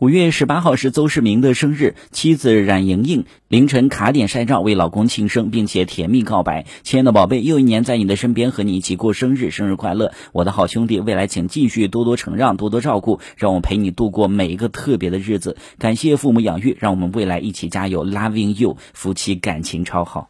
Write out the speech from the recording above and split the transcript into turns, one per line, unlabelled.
五月十八号是邹市明的生日妻子冉莹莹凌晨卡点晒照为老公庆生并且甜蜜告白。亲爱的宝贝又一年在你的身边和你一起过生日生日快乐！我的好兄弟未来请继续多多承让多多照顾让我陪你度过每一个特别的日子。感谢父母养育让我们未来一起加油 loving you 夫妻感情超好。